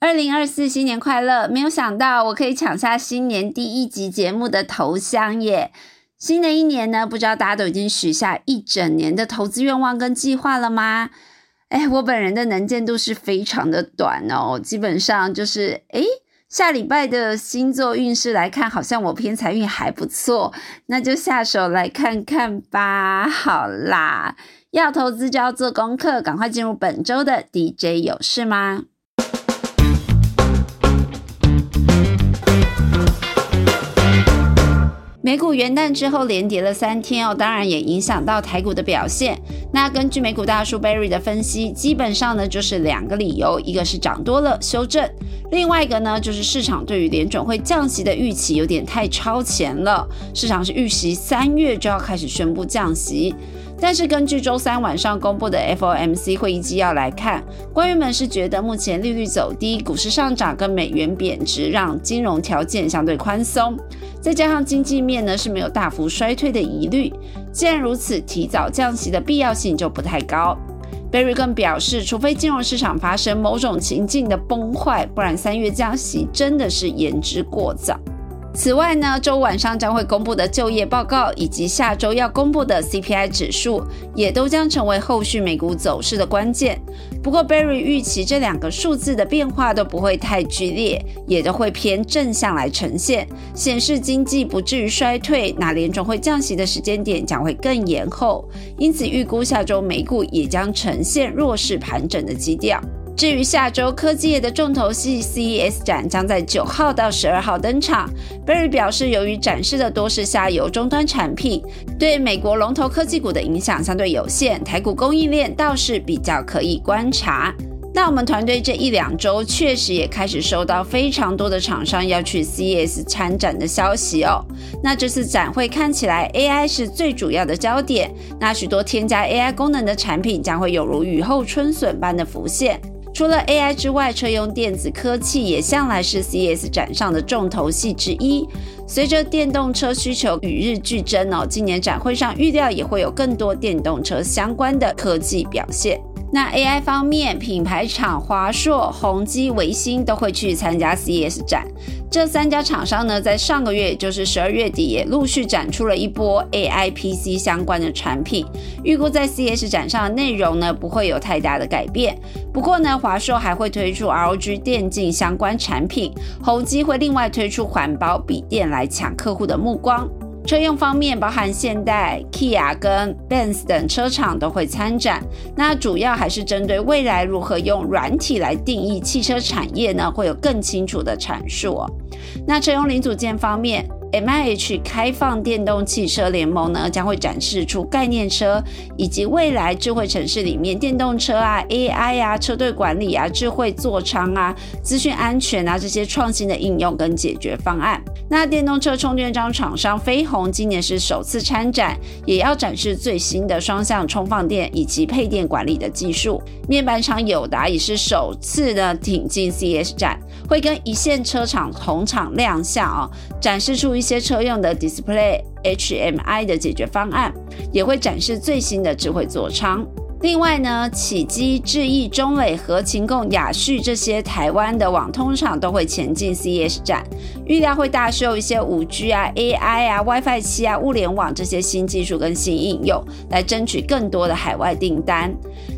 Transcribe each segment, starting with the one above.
二零二四新年快乐！没有想到我可以抢下新年第一集节目的头香耶！新的一年呢，不知道大家都已经许下一整年的投资愿望跟计划了吗？哎，我本人的能见度是非常的短哦，基本上就是哎，下礼拜的星座运势来看，好像我偏财运还不错，那就下手来看看吧。好啦，要投资就要做功课，赶快进入本周的 DJ 有事吗？美股元旦之后连跌了三天哦，当然也影响到台股的表现。那根据美股大叔 Barry 的分析，基本上呢就是两个理由，一个是涨多了修正，另外一个呢就是市场对于联准会降息的预期有点太超前了，市场是预期三月就要开始宣布降息。但是根据周三晚上公布的 FOMC 会议纪要来看，官员们是觉得目前利率走低、股市上涨跟美元贬值，让金融条件相对宽松，再加上经济面呢是没有大幅衰退的疑虑。既然如此，提早降息的必要性就不太高。Berry 更表示，除非金融市场发生某种情境的崩坏，不然三月降息真的是言之过早。此外呢，周晚上将会公布的就业报告，以及下周要公布的 CPI 指数，也都将成为后续美股走势的关键。不过，Barry 预期这两个数字的变化都不会太剧烈，也都会偏正向来呈现，显示经济不至于衰退。那联总会降息的时间点将会更延后，因此预估下周美股也将呈现弱势盘整的基调。至于下周科技业的重头戏 CES 展将在九号到十二号登场，Berry 表示，由于展示的多是下游终端产品，对美国龙头科技股的影响相对有限，台股供应链倒是比较可以观察。那我们团队这一两周确实也开始收到非常多的厂商要去 CES 参展的消息哦。那这次展会看起来 AI 是最主要的焦点，那许多添加 AI 功能的产品将会有如雨后春笋般的浮现。除了 AI 之外，车用电子科技也向来是 CES 展上的重头戏之一。随着电动车需求与日俱增哦，今年展会上预料也会有更多电动车相关的科技表现。那 AI 方面，品牌厂华硕、宏基、维新都会去参加 CS 展。这三家厂商呢，在上个月，就是十二月底，也陆续展出了一波 AI PC 相关的产品。预估在 CS 展上的内容呢，不会有太大的改变。不过呢，华硕还会推出 ROG 电竞相关产品，宏基会另外推出环保笔电来抢客户的目光。车用方面，包含现代、Kia 跟 Benz 等车厂都会参展。那主要还是针对未来如何用软体来定义汽车产业呢，会有更清楚的阐述哦。那车用零组件方面。M I H 开放电动汽车联盟呢，将会展示出概念车以及未来智慧城市里面电动车啊、A I 啊、车队管理啊、智慧座舱啊、资讯安全啊这些创新的应用跟解决方案。那电动车充电桩厂商飞鸿今年是首次参展，也要展示最新的双向充放电以及配电管理的技术。面板厂友达也是首次的挺进 C S 展，会跟一线车厂同场亮相啊，展示出。一些车用的 Display HMI 的解决方案，也会展示最新的智慧座舱。另外呢，启基、智毅、中磊和勤共、雅旭这些台湾的网通厂都会前进 CES 展，预料会大秀一些五 G 啊、AI 啊、WiFi 七啊、物联网这些新技术跟新应用，来争取更多的海外订单。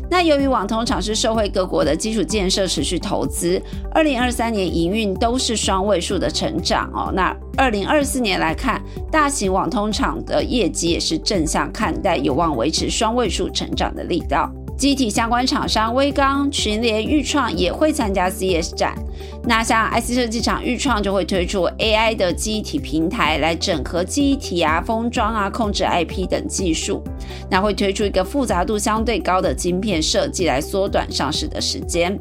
那由于网通厂是社会各国的基础建设持续投资，二零二三年营运都是双位数的成长哦。那二零二四年来看，大型网通厂的业绩也是正向看待，有望维持双位数成长的力道。机体相关厂商威刚、群联、豫创也会参加 C S 展。那像 IC 设计厂豫创就会推出 AI 的记忆体平台，来整合记忆体啊、封装啊、控制 IP 等技术。那会推出一个复杂度相对高的晶片设计，来缩短上市的时间。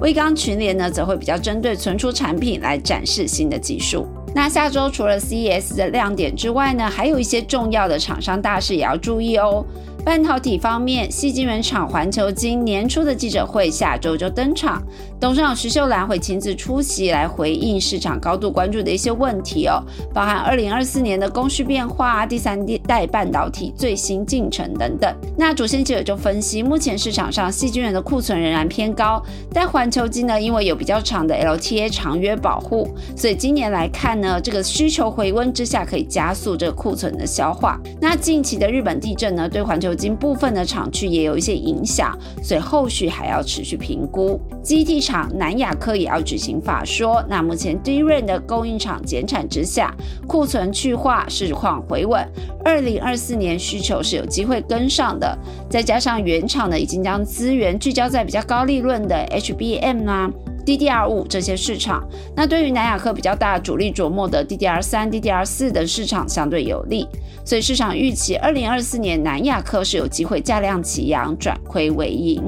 威刚群联呢，则会比较针对存储产品来展示新的技术。那下周除了 CES 的亮点之外呢，还有一些重要的厂商大事也要注意哦。半导体方面，细晶原厂环球金年初的记者会下周就登场，董事长徐秀兰会亲自出席来回应市场高度关注的一些问题哦，包含二零二四年的供需变化、第三代半导体最新进程等等。那主线记者就分析，目前市场上细菌人的库存仍然偏高，但环球金呢，因为有比较长的 LTA 长约保护，所以今年来看呢，这个需求回温之下，可以加速这个库存的消化。那近期的日本地震呢，对环球金部分的厂区也有一些影响，所以后续还要持续评估。基地厂南亚科也要举行法说。那目前低润的供应厂减产之下，库存去化，市况回稳。二零二四年需求是有机会跟上的。再加上原厂呢，已经将资源聚焦在比较高利润的 HBM 啊、DDR 五这些市场。那对于南亚科比较大主力琢磨的 DDR 三、DDR 四的市场相对有利。所以市场预期二零二四年南亚科是有机会价量齐扬，转亏为盈。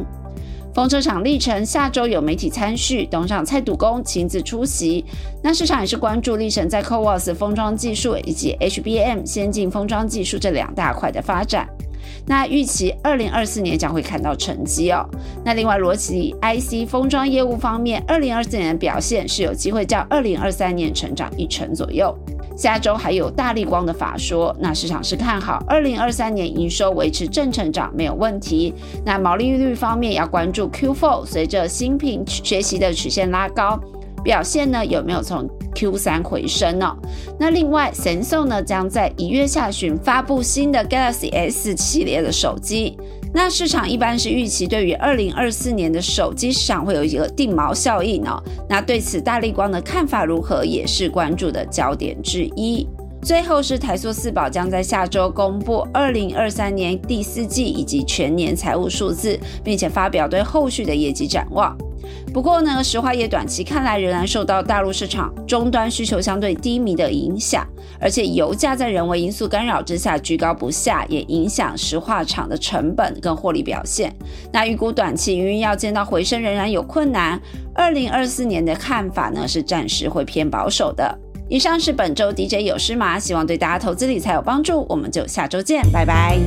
风车厂历程下周有媒体参叙，董事长蔡笃公亲自出席。那市场也是关注历程在 CoWoS 封装技术以及 HBM 先进封装技术这两大块的发展。那预期二零二四年将会看到成绩哦。那另外罗奇 IC 封装业务方面，二零二四年的表现是有机会较二零二三年成长一成左右。下周还有大力光的法说，那市场是看好二零二三年营收维持正成长没有问题。那毛利率方面要关注 Q4，随着新品学习的曲线拉高，表现呢有没有从 Q 三回升呢？那另外神兽呢将在一月下旬发布新的 Galaxy S 系列的手机。那市场一般是预期对于二零二四年的手机市场会有一个定毛效应哦。那对此大力光的看法如何，也是关注的焦点之一。最后是台塑四宝将在下周公布二零二三年第四季以及全年财务数字，并且发表对后续的业绩展望。不过呢，石化业短期看来仍然受到大陆市场终端需求相对低迷的影响，而且油价在人为因素干扰之下居高不下，也影响石化厂的成本跟获利表现。那预估短期营运要见到回升仍然有困难。二零二四年的看法呢是暂时会偏保守的。以上是本周 DJ 有诗马，希望对大家投资理财有帮助。我们就下周见，拜拜。